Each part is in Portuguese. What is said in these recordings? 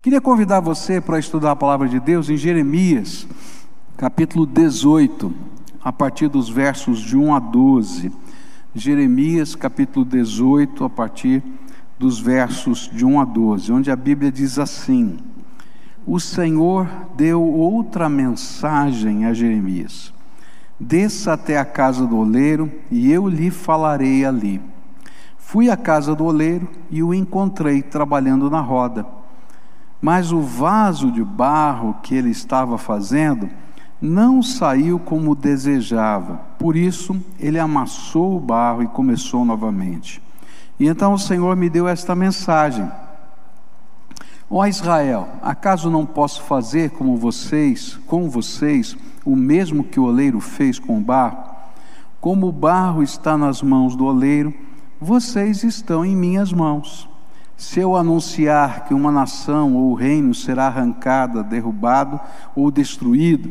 Queria convidar você para estudar a palavra de Deus em Jeremias, capítulo 18, a partir dos versos de 1 a 12. Jeremias, capítulo 18, a partir dos versos de 1 a 12, onde a Bíblia diz assim: O Senhor deu outra mensagem a Jeremias: Desça até a casa do oleiro e eu lhe falarei ali. Fui à casa do oleiro e o encontrei trabalhando na roda mas o vaso de barro que ele estava fazendo não saiu como desejava. Por isso, ele amassou o barro e começou novamente. E então o Senhor me deu esta mensagem: Ó Israel, acaso não posso fazer como vocês, com vocês, o mesmo que o oleiro fez com o barro? Como o barro está nas mãos do oleiro, vocês estão em minhas mãos. Se eu anunciar que uma nação ou reino será arrancada, derrubado ou destruído,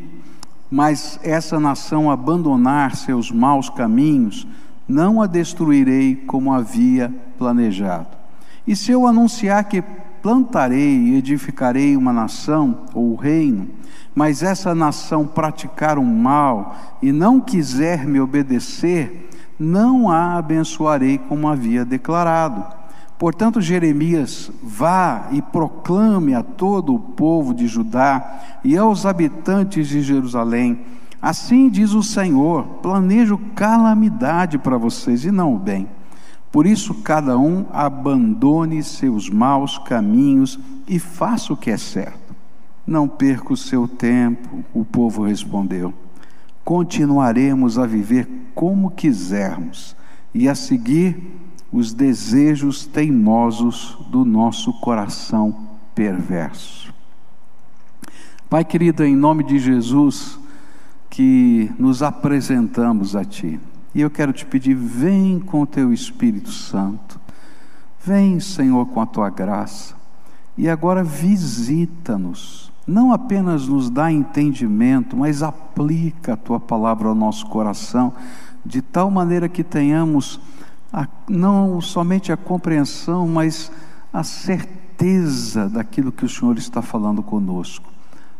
mas essa nação abandonar seus maus caminhos, não a destruirei como havia planejado. E se eu anunciar que plantarei e edificarei uma nação ou reino, mas essa nação praticar um mal e não quiser me obedecer, não a abençoarei como havia declarado. Portanto, Jeremias, vá e proclame a todo o povo de Judá e aos habitantes de Jerusalém: Assim diz o Senhor: planejo calamidade para vocês e não o bem. Por isso, cada um abandone seus maus caminhos e faça o que é certo. Não perca o seu tempo, o povo respondeu. Continuaremos a viver como quisermos e a seguir os desejos teimosos do nosso coração perverso. Pai querido, em nome de Jesus, que nos apresentamos a Ti, e eu quero te pedir, vem com o Teu Espírito Santo, vem, Senhor, com a Tua graça, e agora visita-nos, não apenas nos dá entendimento, mas aplica a Tua palavra ao nosso coração, de tal maneira que tenhamos a, não somente a compreensão, mas a certeza daquilo que o Senhor está falando conosco.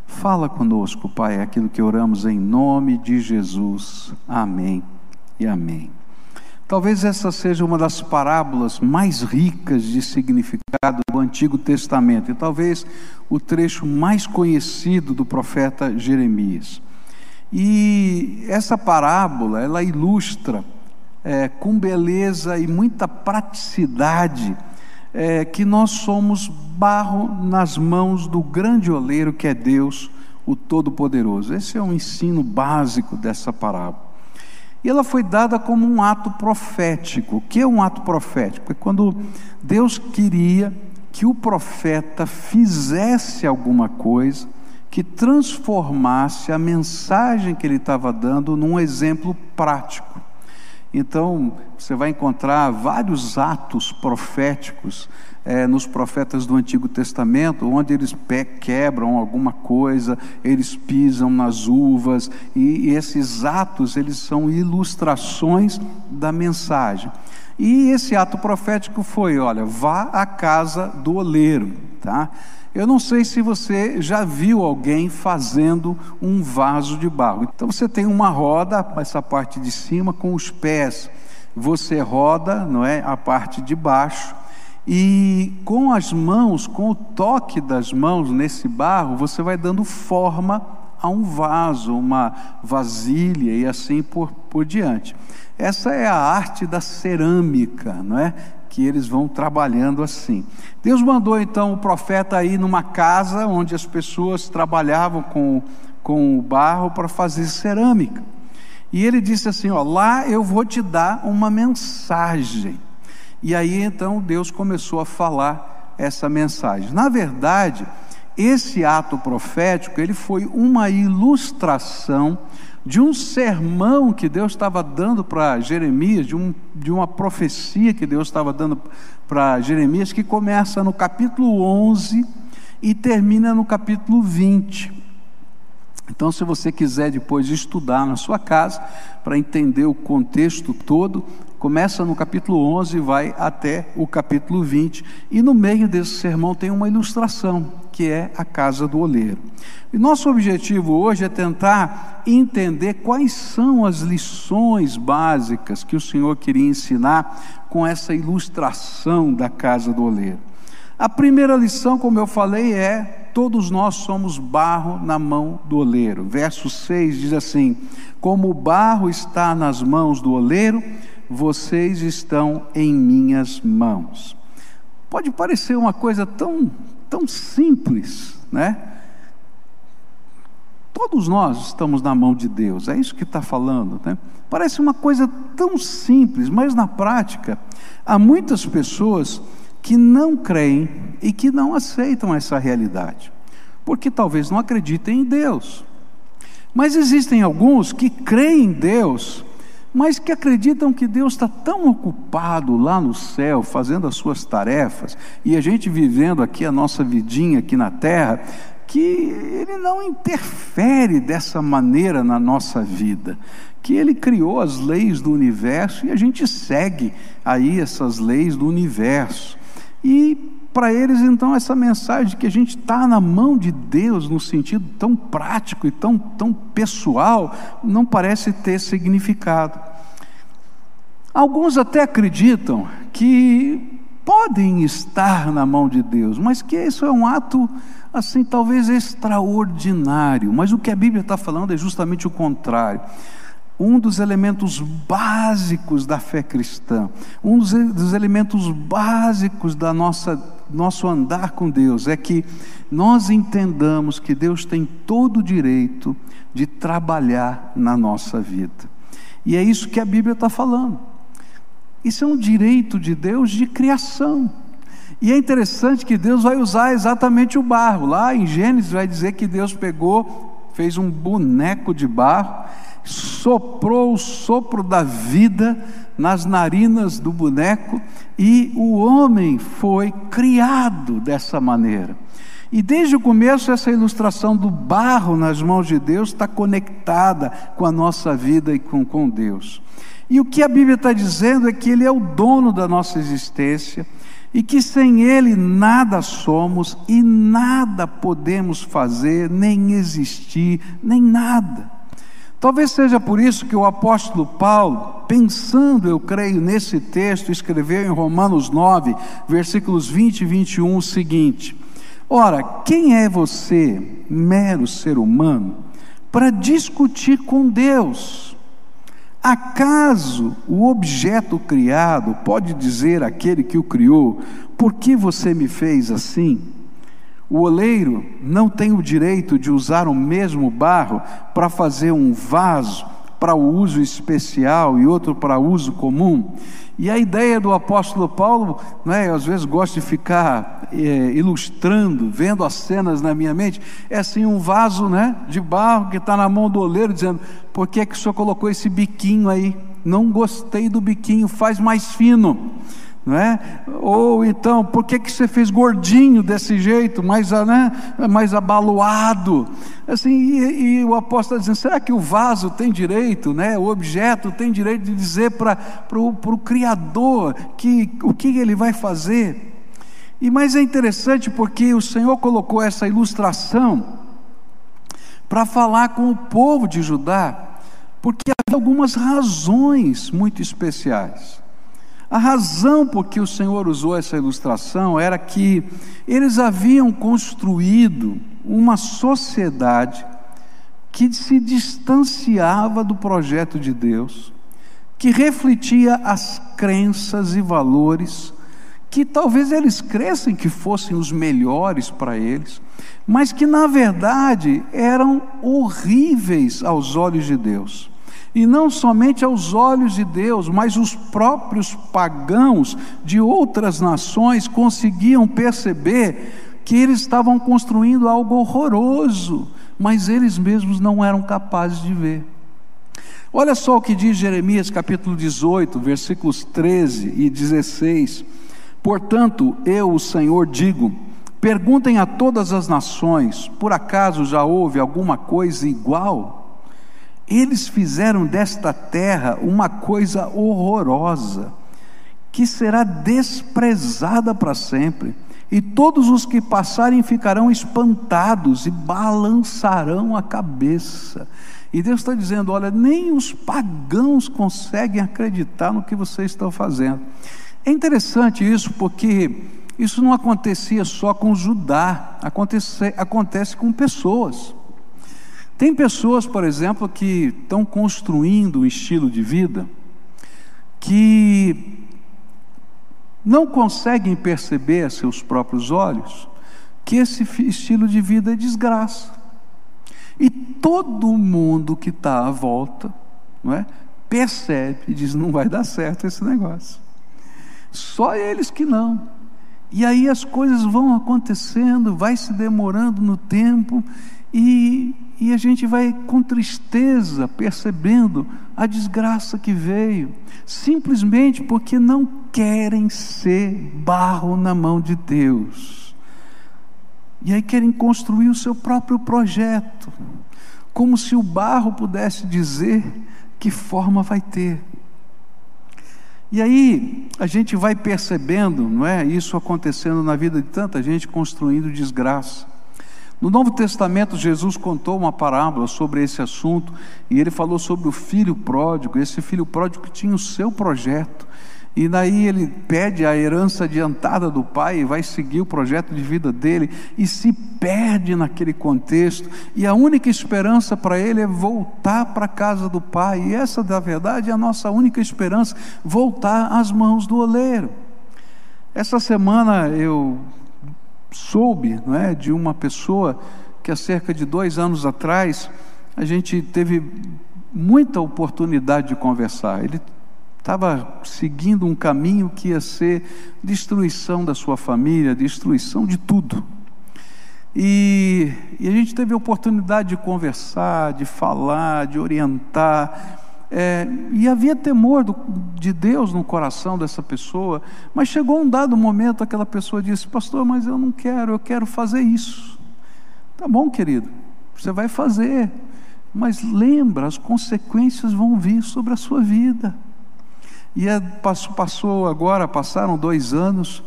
Fala conosco, Pai, aquilo que oramos em nome de Jesus. Amém e amém. Talvez essa seja uma das parábolas mais ricas de significado do Antigo Testamento e talvez o trecho mais conhecido do profeta Jeremias. E essa parábola, ela ilustra é, com beleza e muita praticidade, é, que nós somos barro nas mãos do grande oleiro que é Deus, o Todo-Poderoso. Esse é um ensino básico dessa parábola. E ela foi dada como um ato profético. O que é um ato profético? É quando Deus queria que o profeta fizesse alguma coisa que transformasse a mensagem que ele estava dando num exemplo prático. Então, você vai encontrar vários atos proféticos é, nos profetas do Antigo Testamento, onde eles quebram alguma coisa, eles pisam nas uvas, e, e esses atos, eles são ilustrações da mensagem. E esse ato profético foi, olha, vá à casa do oleiro, tá? Eu não sei se você já viu alguém fazendo um vaso de barro. Então você tem uma roda, essa parte de cima com os pés. Você roda, não é, a parte de baixo e com as mãos, com o toque das mãos nesse barro, você vai dando forma a um vaso, uma vasilha e assim por, por diante. Essa é a arte da cerâmica, não é? Que eles vão trabalhando assim. Deus mandou então o profeta ir numa casa onde as pessoas trabalhavam com, com o barro para fazer cerâmica. E ele disse assim: Ó, lá eu vou te dar uma mensagem. E aí então Deus começou a falar essa mensagem. Na verdade, esse ato profético, ele foi uma ilustração de um sermão que Deus estava dando para Jeremias, de, um, de uma profecia que Deus estava dando para Jeremias, que começa no capítulo 11 e termina no capítulo 20. Então, se você quiser depois estudar na sua casa, para entender o contexto todo, Começa no capítulo 11 e vai até o capítulo 20. E no meio desse sermão tem uma ilustração, que é a casa do oleiro. E nosso objetivo hoje é tentar entender quais são as lições básicas que o Senhor queria ensinar com essa ilustração da casa do oleiro. A primeira lição, como eu falei, é: todos nós somos barro na mão do oleiro. Verso 6 diz assim: Como o barro está nas mãos do oleiro, vocês estão em minhas mãos. Pode parecer uma coisa tão, tão simples, né? Todos nós estamos na mão de Deus, é isso que está falando, né? Parece uma coisa tão simples, mas na prática, há muitas pessoas que não creem e que não aceitam essa realidade, porque talvez não acreditem em Deus. Mas existem alguns que creem em Deus, mas que acreditam que Deus está tão ocupado lá no céu, fazendo as suas tarefas, e a gente vivendo aqui a nossa vidinha aqui na terra, que Ele não interfere dessa maneira na nossa vida, que Ele criou as leis do universo e a gente segue aí essas leis do universo. E para eles, então, essa mensagem de que a gente está na mão de Deus, no sentido tão prático e tão, tão pessoal, não parece ter significado. Alguns até acreditam que podem estar na mão de Deus, mas que isso é um ato, assim, talvez extraordinário. Mas o que a Bíblia está falando é justamente o contrário um dos elementos básicos da fé cristã, um dos, dos, elementos básicos da nossa nosso andar com Deus é que nós entendamos que Deus tem todo o direito de trabalhar na nossa vida. E é isso que a Bíblia está falando. Isso é um direito de Deus de criação. E é interessante que Deus vai usar exatamente o barro. Lá em Gênesis vai dizer que Deus pegou, fez um boneco de barro soprou o sopro da vida nas narinas do boneco e o homem foi criado dessa maneira. E desde o começo, essa ilustração do barro nas mãos de Deus está conectada com a nossa vida e com, com Deus. E o que a Bíblia está dizendo é que Ele é o dono da nossa existência e que sem Ele nada somos e nada podemos fazer, nem existir, nem nada. Talvez seja por isso que o apóstolo Paulo, pensando, eu creio, nesse texto, escreveu em Romanos 9, versículos 20 e 21 o seguinte: Ora, quem é você, mero ser humano, para discutir com Deus? Acaso o objeto criado pode dizer àquele que o criou: Por que você me fez assim? O oleiro não tem o direito de usar o mesmo barro para fazer um vaso para o uso especial e outro para uso comum. E a ideia do apóstolo Paulo, né, às vezes gosto de ficar é, ilustrando, vendo as cenas na minha mente, é assim um vaso né, de barro que está na mão do oleiro, dizendo: por que, que o senhor colocou esse biquinho aí? Não gostei do biquinho, faz mais fino não é? Ou então, por que, que você fez gordinho desse jeito, mais, né, mais abaloado? Assim, e, e o apóstolo está dizendo, será que o vaso tem direito, né, o objeto tem direito de dizer para o Criador que, o que ele vai fazer? E mais é interessante porque o Senhor colocou essa ilustração para falar com o povo de Judá, porque havia algumas razões muito especiais. A razão por que o Senhor usou essa ilustração era que eles haviam construído uma sociedade que se distanciava do projeto de Deus, que refletia as crenças e valores que talvez eles crescem que fossem os melhores para eles, mas que na verdade eram horríveis aos olhos de Deus. E não somente aos olhos de Deus, mas os próprios pagãos de outras nações conseguiam perceber que eles estavam construindo algo horroroso, mas eles mesmos não eram capazes de ver. Olha só o que diz Jeremias capítulo 18, versículos 13 e 16. Portanto, eu, o Senhor, digo: perguntem a todas as nações, por acaso já houve alguma coisa igual? Eles fizeram desta terra uma coisa horrorosa, que será desprezada para sempre, e todos os que passarem ficarão espantados e balançarão a cabeça. E Deus está dizendo: olha, nem os pagãos conseguem acreditar no que vocês estão fazendo. É interessante isso, porque isso não acontecia só com Judá, acontece, acontece com pessoas. Tem pessoas, por exemplo, que estão construindo um estilo de vida que não conseguem perceber a seus próprios olhos que esse estilo de vida é desgraça. E todo mundo que está à volta não é, percebe e diz: não vai dar certo esse negócio. Só eles que não. E aí as coisas vão acontecendo, vai se demorando no tempo, e, e a gente vai com tristeza percebendo a desgraça que veio, simplesmente porque não querem ser barro na mão de Deus. E aí querem construir o seu próprio projeto, como se o barro pudesse dizer que forma vai ter. E aí a gente vai percebendo, não é, isso acontecendo na vida de tanta gente construindo desgraça. No Novo Testamento, Jesus contou uma parábola sobre esse assunto e ele falou sobre o filho pródigo. Esse filho pródigo tinha o seu projeto e daí ele pede a herança adiantada do pai e vai seguir o projeto de vida dele e se perde naquele contexto. E a única esperança para ele é voltar para a casa do pai. E essa, na verdade, é a nossa única esperança: voltar às mãos do oleiro. Essa semana eu soube não é, de uma pessoa que há cerca de dois anos atrás a gente teve muita oportunidade de conversar. Ele estava seguindo um caminho que ia ser destruição da sua família, destruição de tudo. E, e a gente teve a oportunidade de conversar, de falar, de orientar. É, e havia temor do, de Deus no coração dessa pessoa, mas chegou um dado momento, aquela pessoa disse: Pastor, mas eu não quero, eu quero fazer isso. Tá bom, querido, você vai fazer, mas lembra, as consequências vão vir sobre a sua vida. E é, passou agora, passaram dois anos,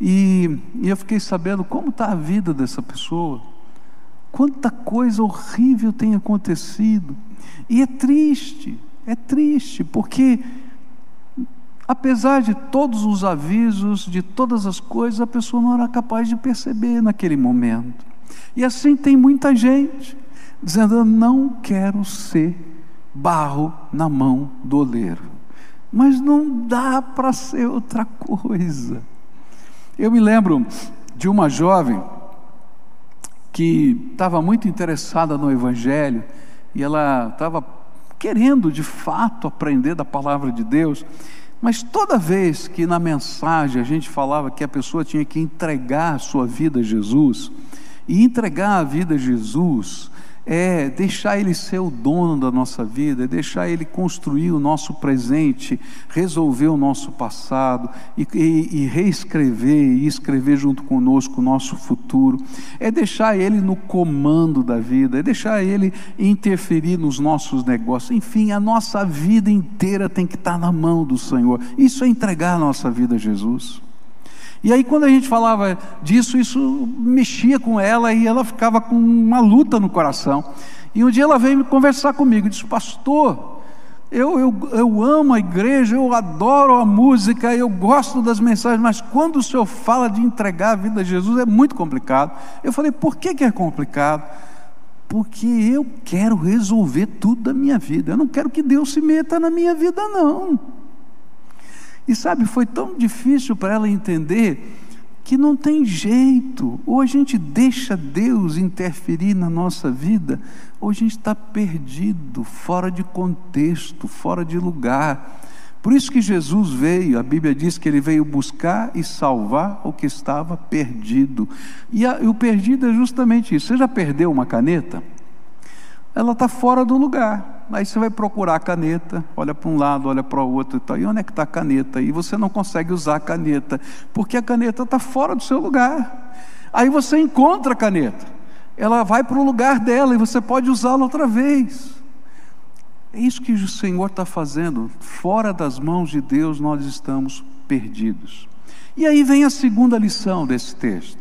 e, e eu fiquei sabendo como está a vida dessa pessoa. Quanta coisa horrível tem acontecido. E é triste, é triste, porque apesar de todos os avisos, de todas as coisas, a pessoa não era capaz de perceber naquele momento. E assim tem muita gente dizendo: Eu não quero ser barro na mão do oleiro mas não dá para ser outra coisa. Eu me lembro de uma jovem que estava muito interessada no Evangelho e ela estava querendo de fato aprender da palavra de Deus, mas toda vez que na mensagem a gente falava que a pessoa tinha que entregar a sua vida a Jesus, e entregar a vida a Jesus é deixar Ele ser o dono da nossa vida, é deixar Ele construir o nosso presente, resolver o nosso passado e, e, e, reescrever e escrever junto conosco o nosso futuro, é deixar Ele no comando da vida, é deixar Ele interferir nos nossos negócios, enfim, a nossa vida inteira tem que estar na mão do Senhor, isso é entregar a nossa vida a Jesus. E aí, quando a gente falava disso, isso mexia com ela e ela ficava com uma luta no coração. E um dia ela veio conversar comigo e disse: Pastor, eu, eu, eu amo a igreja, eu adoro a música, eu gosto das mensagens, mas quando o senhor fala de entregar a vida a Jesus é muito complicado. Eu falei: Por que, que é complicado? Porque eu quero resolver tudo da minha vida, eu não quero que Deus se meta na minha vida, não. E sabe, foi tão difícil para ela entender que não tem jeito. Ou a gente deixa Deus interferir na nossa vida, ou a gente está perdido, fora de contexto, fora de lugar. Por isso que Jesus veio, a Bíblia diz que ele veio buscar e salvar o que estava perdido. E, a, e o perdido é justamente isso. Você já perdeu uma caneta? Ela está fora do lugar. Aí você vai procurar a caneta, olha para um lado, olha para o outro e tal. E onde é que está a caneta? E você não consegue usar a caneta, porque a caneta está fora do seu lugar. Aí você encontra a caneta, ela vai para o lugar dela e você pode usá-la outra vez. É isso que o Senhor está fazendo. Fora das mãos de Deus, nós estamos perdidos. E aí vem a segunda lição desse texto.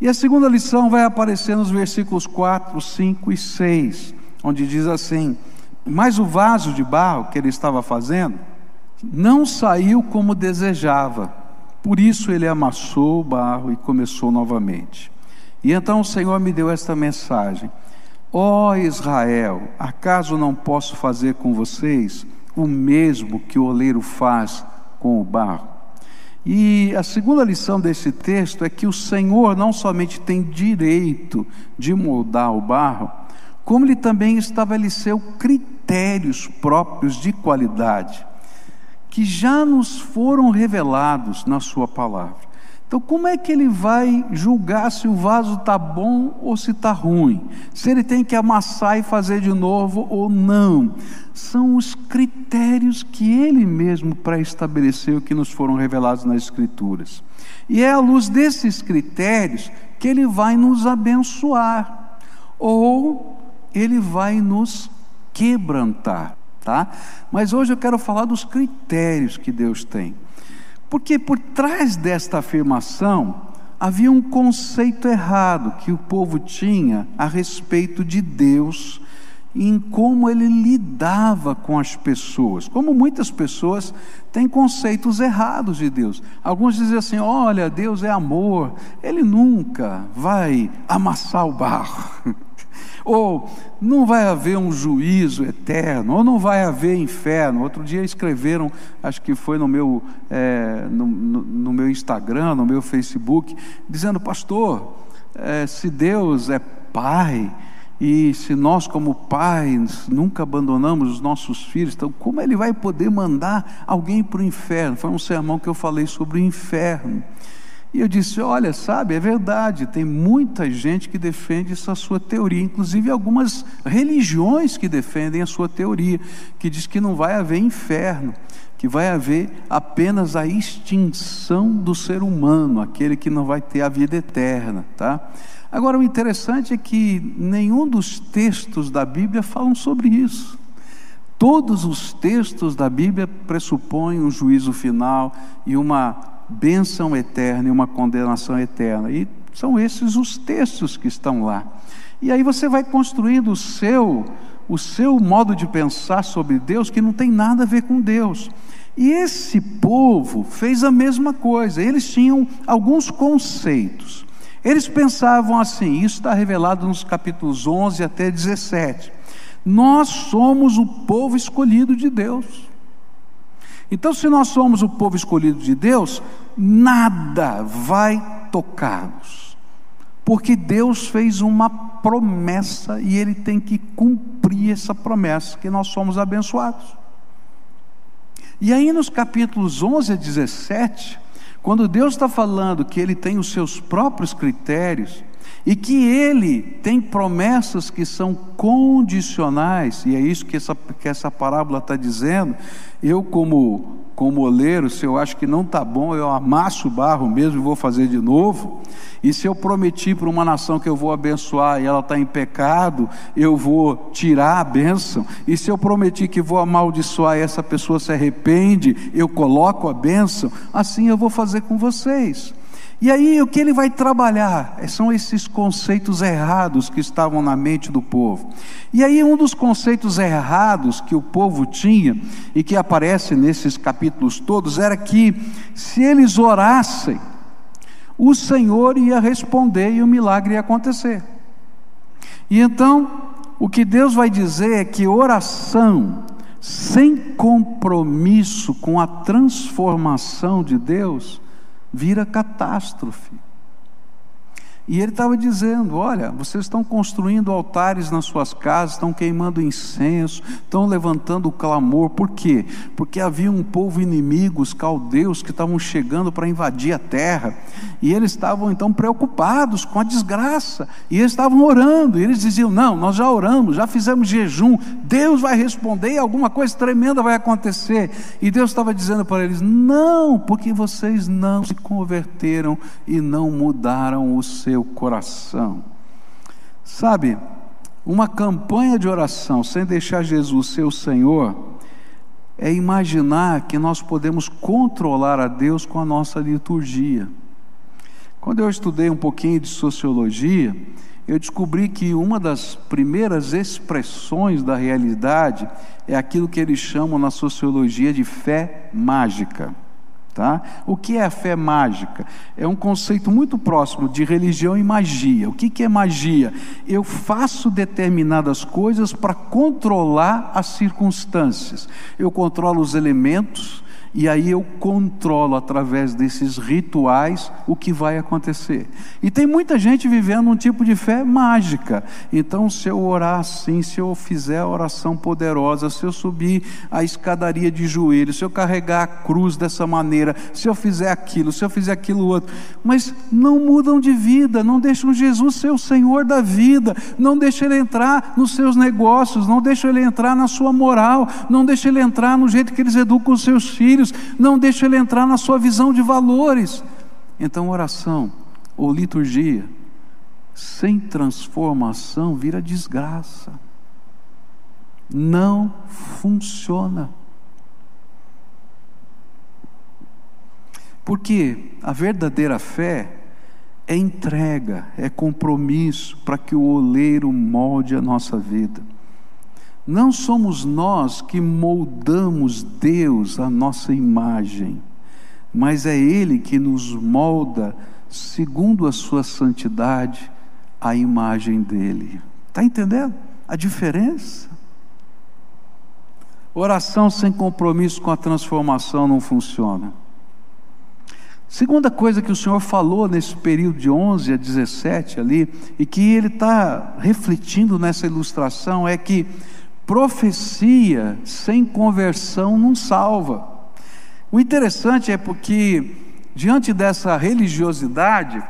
E a segunda lição vai aparecer nos versículos 4, 5 e 6, onde diz assim: Mas o vaso de barro que ele estava fazendo não saiu como desejava, por isso ele amassou o barro e começou novamente. E então o Senhor me deu esta mensagem: Ó oh Israel, acaso não posso fazer com vocês o mesmo que o oleiro faz com o barro? E a segunda lição desse texto é que o Senhor não somente tem direito de moldar o barro, como ele também estabeleceu critérios próprios de qualidade, que já nos foram revelados na Sua palavra. Então, como é que ele vai julgar se o vaso está bom ou se está ruim? Se ele tem que amassar e fazer de novo ou não? São os critérios que ele mesmo pré-estabeleceu que nos foram revelados nas Escrituras. E é à luz desses critérios que ele vai nos abençoar, ou ele vai nos quebrantar, tá? Mas hoje eu quero falar dos critérios que Deus tem. Porque por trás desta afirmação havia um conceito errado que o povo tinha a respeito de Deus em como ele lidava com as pessoas. Como muitas pessoas têm conceitos errados de Deus. Alguns dizem assim: olha, Deus é amor, ele nunca vai amassar o barro. ou não vai haver um juízo eterno, ou não vai haver inferno. Outro dia escreveram, acho que foi no meu, é, no, no, no, meu Instagram, no meu Facebook, dizendo, pastor, é, se Deus é Pai, e se nós, como pais, nunca abandonamos os nossos filhos, então como ele vai poder mandar alguém para o inferno? Foi um sermão que eu falei sobre o inferno. E eu disse: Olha, sabe, é verdade, tem muita gente que defende essa sua teoria, inclusive algumas religiões que defendem a sua teoria, que diz que não vai haver inferno, que vai haver apenas a extinção do ser humano, aquele que não vai ter a vida eterna, tá? Agora, o interessante é que nenhum dos textos da Bíblia falam sobre isso. Todos os textos da Bíblia pressupõem um juízo final e uma bênção eterna e uma condenação eterna. E são esses os textos que estão lá. E aí você vai construindo o seu o seu modo de pensar sobre Deus que não tem nada a ver com Deus. E esse povo fez a mesma coisa. Eles tinham alguns conceitos. Eles pensavam assim, isso está revelado nos capítulos 11 até 17. Nós somos o povo escolhido de Deus. Então, se nós somos o povo escolhido de Deus, nada vai tocar-nos, porque Deus fez uma promessa e Ele tem que cumprir essa promessa, que nós somos abençoados. E aí, nos capítulos 11 a 17, quando Deus está falando que Ele tem os seus próprios critérios, e que ele tem promessas que são condicionais, e é isso que essa, que essa parábola está dizendo. Eu, como, como oleiro, se eu acho que não está bom, eu amasso o barro mesmo e vou fazer de novo. E se eu prometi para uma nação que eu vou abençoar e ela está em pecado, eu vou tirar a bênção. E se eu prometi que vou amaldiçoar e essa pessoa se arrepende, eu coloco a bênção. Assim eu vou fazer com vocês. E aí o que ele vai trabalhar são esses conceitos errados que estavam na mente do povo. E aí um dos conceitos errados que o povo tinha e que aparece nesses capítulos todos era que se eles orassem, o Senhor ia responder e o milagre ia acontecer. E então, o que Deus vai dizer é que oração sem compromisso com a transformação de Deus vira catástrofe. E ele estava dizendo: Olha, vocês estão construindo altares nas suas casas, estão queimando incenso, estão levantando clamor. Por quê? Porque havia um povo inimigo, os caldeus, que estavam chegando para invadir a terra. E eles estavam então preocupados com a desgraça. E eles estavam orando. E eles diziam: Não, nós já oramos, já fizemos jejum. Deus vai responder e alguma coisa tremenda vai acontecer. E Deus estava dizendo para eles: Não, porque vocês não se converteram e não mudaram o seu seu coração. Sabe, Uma campanha de oração sem deixar Jesus ser o Senhor é imaginar que nós podemos controlar a Deus com a nossa liturgia. Quando eu estudei um pouquinho de sociologia, eu descobri que uma das primeiras expressões da realidade é aquilo que eles chamam na sociologia de fé mágica. Tá? O que é a fé mágica? É um conceito muito próximo de religião e magia. O que, que é magia? Eu faço determinadas coisas para controlar as circunstâncias. Eu controlo os elementos, e aí eu controlo através desses rituais o que vai acontecer. E tem muita gente vivendo um tipo de fé mágica. Então, se eu orar assim, se eu fizer a oração poderosa, se eu subir a escadaria de joelhos, se eu carregar a cruz dessa maneira, se eu fizer aquilo, se eu fizer aquilo outro, mas não mudam de vida, não deixam Jesus ser o Senhor da vida, não deixam ele entrar nos seus negócios, não deixam ele entrar na sua moral, não deixam ele entrar no jeito que eles educam os seus filhos filhos, não deixa ele entrar na sua visão de valores. Então, oração ou liturgia sem transformação vira desgraça. Não funciona. Porque a verdadeira fé é entrega, é compromisso para que o oleiro molde a nossa vida. Não somos nós que moldamos Deus à nossa imagem, mas é Ele que nos molda, segundo a Sua santidade, a imagem dEle. Está entendendo a diferença? Oração sem compromisso com a transformação não funciona. Segunda coisa que o Senhor falou nesse período de 11 a 17 ali, e que Ele está refletindo nessa ilustração, é que profecia sem conversão não salva. O interessante é porque, diante dessa religiosidade,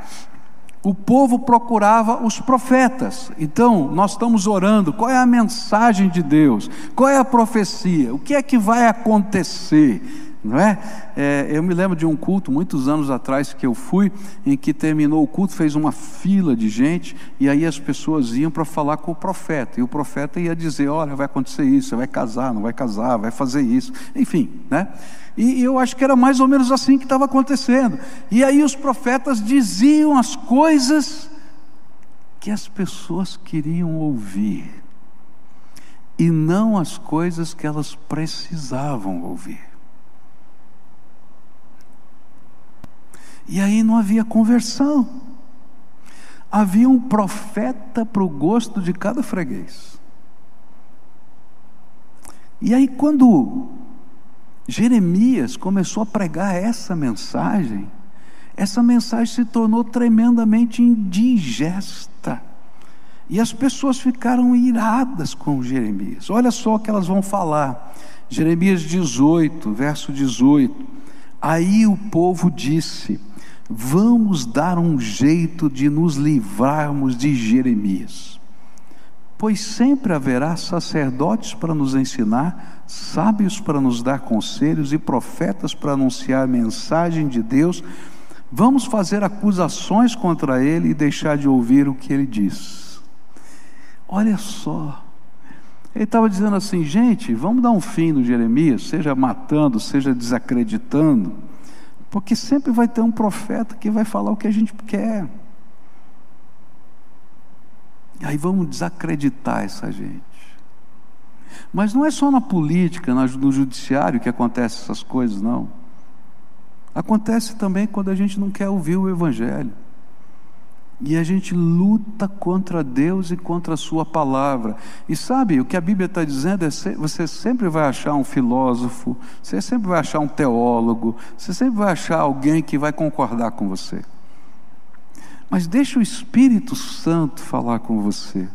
o povo procurava os profetas. Então, nós estamos orando: qual é a mensagem de Deus? Qual é a profecia? O que é que vai acontecer? Não é? é? Eu me lembro de um culto, muitos anos atrás, que eu fui, em que terminou o culto, fez uma fila de gente, e aí as pessoas iam para falar com o profeta, e o profeta ia dizer: Olha, vai acontecer isso, você vai casar, não vai casar, vai fazer isso, enfim, né? E, e eu acho que era mais ou menos assim que estava acontecendo. E aí os profetas diziam as coisas que as pessoas queriam ouvir, e não as coisas que elas precisavam ouvir. E aí não havia conversão. Havia um profeta para o gosto de cada freguês. E aí, quando Jeremias começou a pregar essa mensagem, essa mensagem se tornou tremendamente indigesta. E as pessoas ficaram iradas com Jeremias. Olha só o que elas vão falar. Jeremias 18, verso 18. Aí o povo disse: vamos dar um jeito de nos livrarmos de Jeremias. Pois sempre haverá sacerdotes para nos ensinar, sábios para nos dar conselhos e profetas para anunciar a mensagem de Deus. Vamos fazer acusações contra ele e deixar de ouvir o que ele diz. Olha só, ele estava dizendo assim, gente, vamos dar um fim no Jeremias, seja matando, seja desacreditando porque sempre vai ter um profeta que vai falar o que a gente quer. E aí vamos desacreditar essa gente. Mas não é só na política, no judiciário que acontecem essas coisas, não. Acontece também quando a gente não quer ouvir o Evangelho. E a gente luta contra Deus e contra a Sua palavra. E sabe, o que a Bíblia está dizendo é: você sempre vai achar um filósofo, você sempre vai achar um teólogo, você sempre vai achar alguém que vai concordar com você. Mas deixa o Espírito Santo falar com você.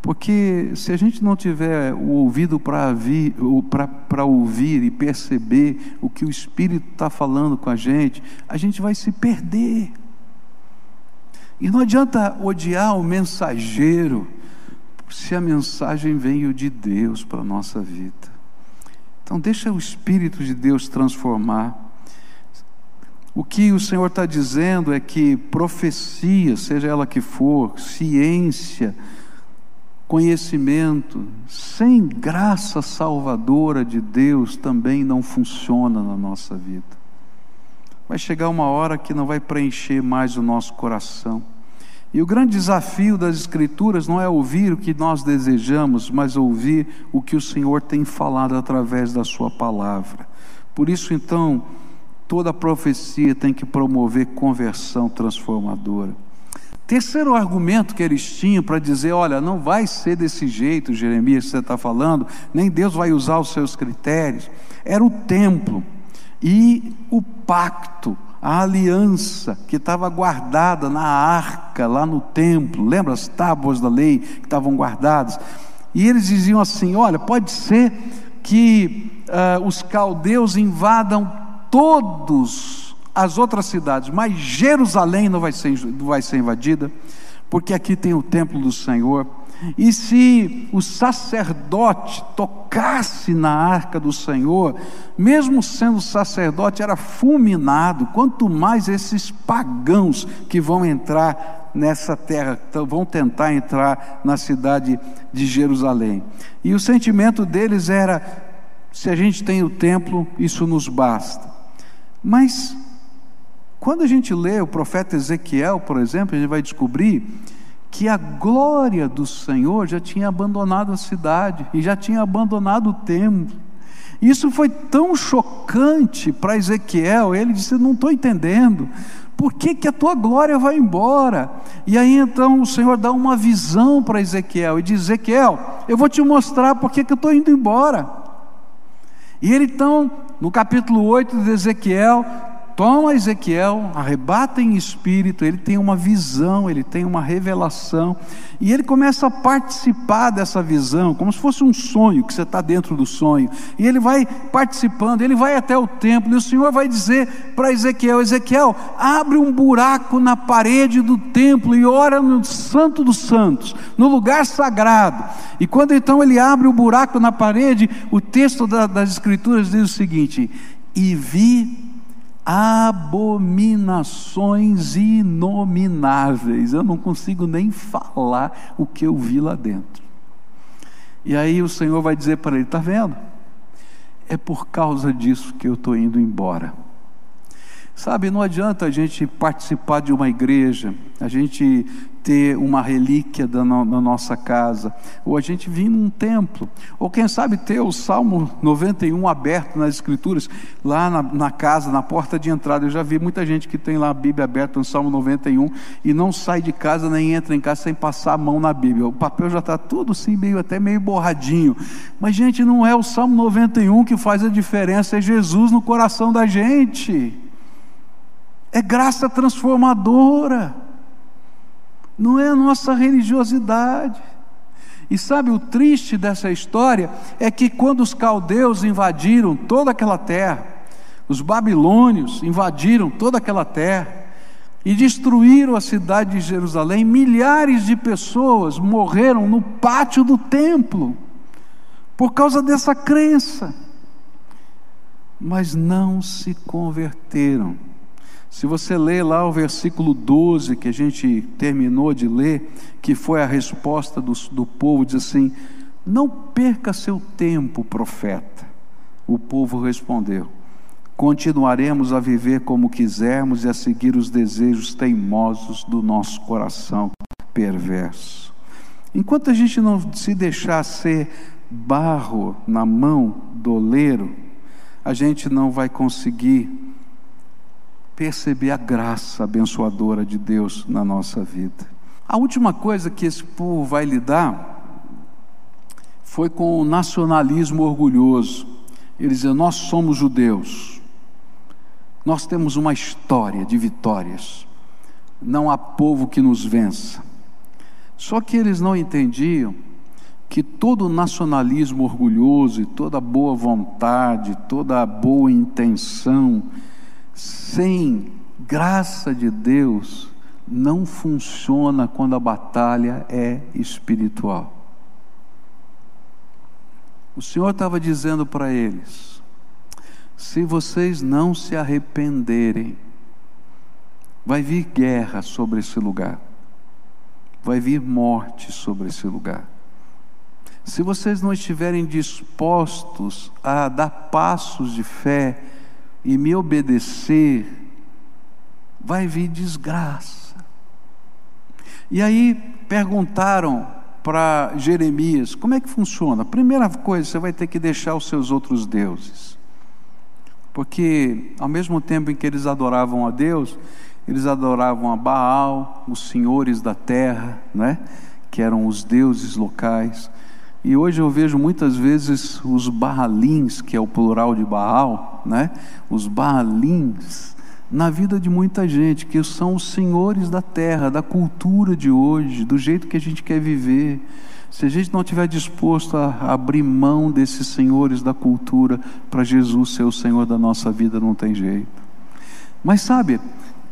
Porque se a gente não tiver o ouvido para ouvir e perceber o que o Espírito está falando com a gente, a gente vai se perder. E não adianta odiar o mensageiro, se a mensagem veio de Deus para a nossa vida. Então, deixa o Espírito de Deus transformar. O que o Senhor está dizendo é que profecia, seja ela que for, ciência, conhecimento, sem graça salvadora de Deus, também não funciona na nossa vida. Vai chegar uma hora que não vai preencher mais o nosso coração. E o grande desafio das Escrituras não é ouvir o que nós desejamos, mas ouvir o que o Senhor tem falado através da Sua palavra. Por isso, então, toda profecia tem que promover conversão transformadora. Terceiro argumento que eles tinham para dizer: olha, não vai ser desse jeito, Jeremias, que você está falando, nem Deus vai usar os seus critérios, era o templo e o pacto, a aliança que estava guardada na arca, lá no templo, lembra as tábuas da lei que estavam guardadas? E eles diziam assim: olha, pode ser que uh, os caldeus invadam todos as outras cidades, mas Jerusalém não vai ser, não vai ser invadida, porque aqui tem o templo do Senhor. E se o sacerdote tocasse na arca do Senhor, mesmo sendo sacerdote, era fulminado, quanto mais esses pagãos que vão entrar nessa terra, vão tentar entrar na cidade de Jerusalém. E o sentimento deles era: se a gente tem o templo, isso nos basta. Mas quando a gente lê o profeta Ezequiel, por exemplo, a gente vai descobrir que a glória do Senhor já tinha abandonado a cidade e já tinha abandonado o templo. Isso foi tão chocante para Ezequiel, ele disse: Não estou entendendo, por que, que a tua glória vai embora? E aí então o Senhor dá uma visão para Ezequiel e diz: Ezequiel, eu vou te mostrar por que, que eu estou indo embora. E ele então, no capítulo 8 de Ezequiel, toma Ezequiel, arrebata em espírito, ele tem uma visão, ele tem uma revelação, e ele começa a participar dessa visão, como se fosse um sonho, que você está dentro do sonho, e ele vai participando, ele vai até o templo, e o Senhor vai dizer para Ezequiel: Ezequiel, abre um buraco na parede do templo e ora no Santo dos Santos, no lugar sagrado. E quando então ele abre o buraco na parede, o texto da, das Escrituras diz o seguinte: E vi abominações inomináveis. Eu não consigo nem falar o que eu vi lá dentro. E aí o Senhor vai dizer para ele: está vendo? É por causa disso que eu estou indo embora. Sabe, não adianta a gente participar de uma igreja, a gente ter uma relíquia da, no, da nossa casa, ou a gente vir num templo, ou quem sabe ter o Salmo 91 aberto nas Escrituras, lá na, na, casa, na porta de entrada. Eu já vi muita gente que tem lá a Bíblia aberta no Salmo 91 e não sai de casa nem entra em casa sem passar a mão na Bíblia. O papel já está tudo assim, meio, até meio borradinho. Mas, gente, não é o Salmo 91 que faz a diferença, é Jesus no coração da gente é graça transformadora, não é a nossa religiosidade. E sabe o triste dessa história? É que quando os caldeus invadiram toda aquela terra, os babilônios invadiram toda aquela terra e destruíram a cidade de Jerusalém, milhares de pessoas morreram no pátio do templo por causa dessa crença, mas não se converteram se você ler lá o versículo 12 que a gente terminou de ler, que foi a resposta do, do povo, diz assim: Não perca seu tempo, profeta. O povo respondeu: Continuaremos a viver como quisermos e a seguir os desejos teimosos do nosso coração perverso. Enquanto a gente não se deixar ser barro na mão do oleiro, a gente não vai conseguir perceber a graça abençoadora de Deus na nossa vida. A última coisa que esse povo vai lidar foi com o nacionalismo orgulhoso. Eles dizem: Nós somos judeus, nós temos uma história de vitórias, não há povo que nos vença. Só que eles não entendiam que todo nacionalismo orgulhoso e toda boa vontade, toda boa intenção, sem graça de Deus não funciona quando a batalha é espiritual. O Senhor estava dizendo para eles: se vocês não se arrependerem, vai vir guerra sobre esse lugar, vai vir morte sobre esse lugar. se vocês não estiverem dispostos a dar passos de fé e me obedecer, vai vir desgraça. E aí perguntaram para Jeremias: como é que funciona? Primeira coisa, você vai ter que deixar os seus outros deuses. Porque ao mesmo tempo em que eles adoravam a Deus, eles adoravam a Baal, os senhores da terra, né? que eram os deuses locais. E hoje eu vejo muitas vezes os Baalins, que é o plural de Baal, né? os Baalins, na vida de muita gente, que são os senhores da terra, da cultura de hoje, do jeito que a gente quer viver. Se a gente não estiver disposto a abrir mão desses senhores da cultura para Jesus ser o Senhor da nossa vida, não tem jeito. Mas sabe,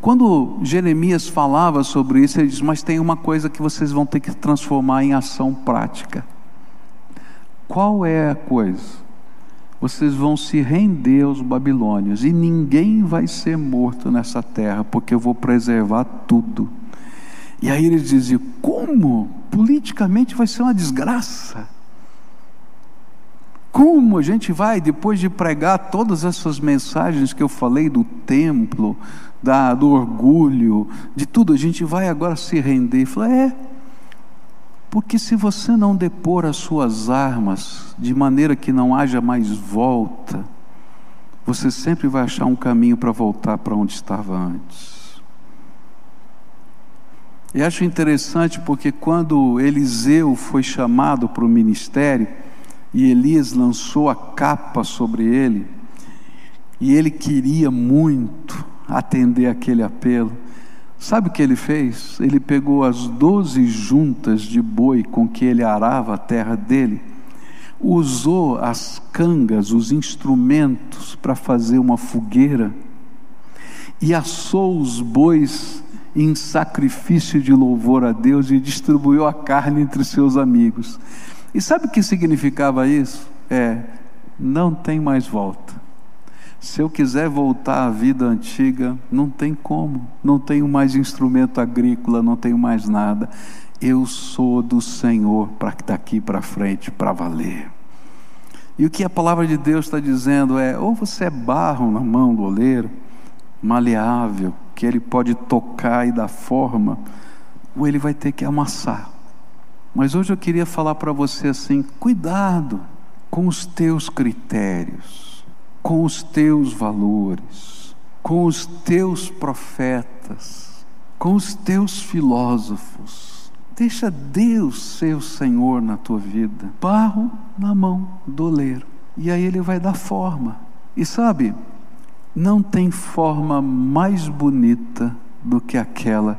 quando Jeremias falava sobre isso, ele diz: Mas tem uma coisa que vocês vão ter que transformar em ação prática. Qual é a coisa? Vocês vão se render aos babilônios e ninguém vai ser morto nessa terra, porque eu vou preservar tudo. E aí eles diziam: Como? Politicamente vai ser uma desgraça. Como a gente vai, depois de pregar todas essas mensagens que eu falei do templo, da, do orgulho, de tudo, a gente vai agora se render? E falar: É, porque se você não depor as suas armas de maneira que não haja mais volta, você sempre vai achar um caminho para voltar para onde estava antes. E acho interessante porque quando Eliseu foi chamado para o ministério e Elias lançou a capa sobre ele, e ele queria muito atender aquele apelo, Sabe o que ele fez? Ele pegou as doze juntas de boi com que ele arava a terra dele, usou as cangas, os instrumentos para fazer uma fogueira e assou os bois em sacrifício de louvor a Deus e distribuiu a carne entre seus amigos. E sabe o que significava isso? É, não tem mais volta. Se eu quiser voltar à vida antiga, não tem como, não tenho mais instrumento agrícola, não tenho mais nada. Eu sou do Senhor para daqui para frente, para valer. E o que a palavra de Deus está dizendo é: ou você é barro na mão do oleiro, maleável, que ele pode tocar e dar forma, ou ele vai ter que amassar. Mas hoje eu queria falar para você assim: cuidado com os teus critérios com os teus valores, com os teus profetas, com os teus filósofos. Deixa Deus ser o Senhor na tua vida. Barro na mão do oleiro. E aí ele vai dar forma. E sabe, não tem forma mais bonita do que aquela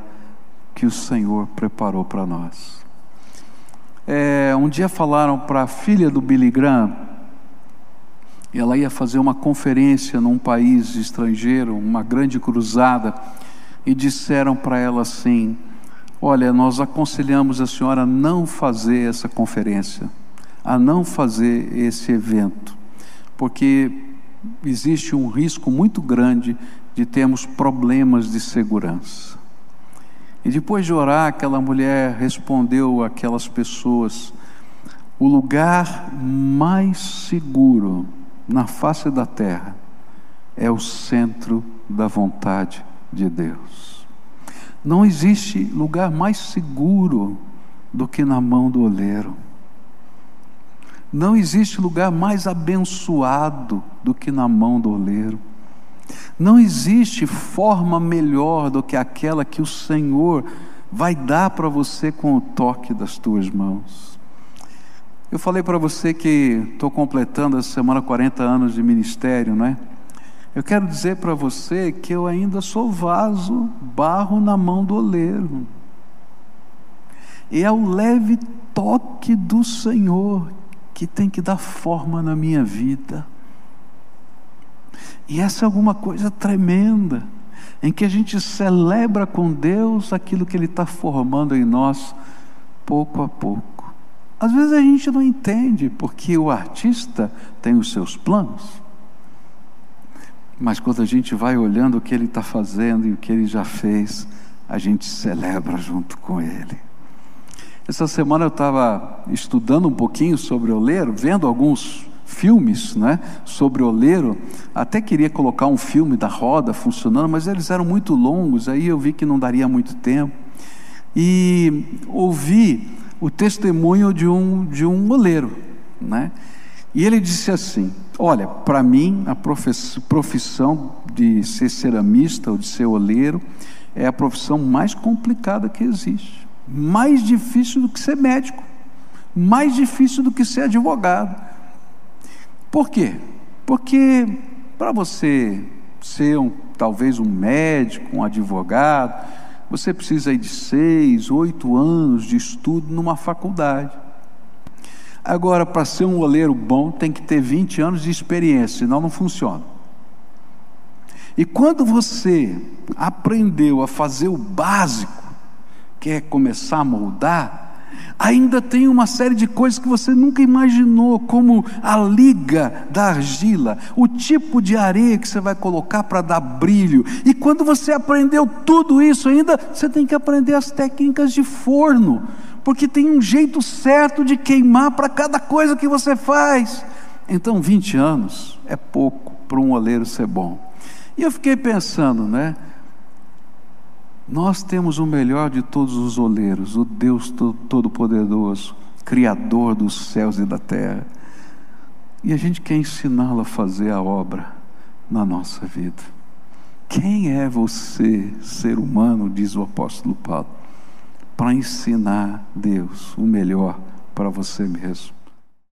que o Senhor preparou para nós. É, um dia falaram para a filha do Billy Graham, ela ia fazer uma conferência num país estrangeiro, uma grande cruzada, e disseram para ela assim: Olha, nós aconselhamos a senhora a não fazer essa conferência, a não fazer esse evento, porque existe um risco muito grande de termos problemas de segurança. E depois de orar, aquela mulher respondeu àquelas pessoas: o lugar mais seguro na face da terra é o centro da vontade de Deus. Não existe lugar mais seguro do que na mão do oleiro. Não existe lugar mais abençoado do que na mão do oleiro. Não existe forma melhor do que aquela que o Senhor vai dar para você com o toque das tuas mãos. Eu falei para você que estou completando essa semana 40 anos de ministério, não é? Eu quero dizer para você que eu ainda sou vaso, barro na mão do oleiro. E é o leve toque do Senhor que tem que dar forma na minha vida. E essa é alguma coisa tremenda, em que a gente celebra com Deus aquilo que Ele está formando em nós, pouco a pouco. Às vezes a gente não entende, porque o artista tem os seus planos. Mas quando a gente vai olhando o que ele está fazendo e o que ele já fez, a gente celebra junto com ele. Essa semana eu estava estudando um pouquinho sobre oleiro, vendo alguns filmes né, sobre oleiro. Até queria colocar um filme da roda funcionando, mas eles eram muito longos, aí eu vi que não daria muito tempo. E ouvi o testemunho de um, de um oleiro. Né? E ele disse assim: Olha, para mim, a profissão de ser ceramista ou de ser oleiro é a profissão mais complicada que existe mais difícil do que ser médico, mais difícil do que ser advogado. Por quê? Porque para você ser um, talvez um médico, um advogado, você precisa de seis, oito anos de estudo numa faculdade. Agora, para ser um oleiro bom, tem que ter 20 anos de experiência, senão não funciona. E quando você aprendeu a fazer o básico, quer começar a moldar, ainda tem uma série de coisas que você nunca imaginou, como a liga da argila, o tipo de areia que você vai colocar para dar brilho. E quando você aprendeu tudo isso, ainda você tem que aprender as técnicas de forno, porque tem um jeito certo de queimar para cada coisa que você faz. Então, 20 anos é pouco para um oleiro ser bom. E eu fiquei pensando, né? Nós temos o melhor de todos os oleiros, o Deus Todo-Poderoso, Criador dos céus e da terra. E a gente quer ensiná-lo a fazer a obra na nossa vida. Quem é você, ser humano, diz o apóstolo Paulo, para ensinar Deus o melhor para você mesmo?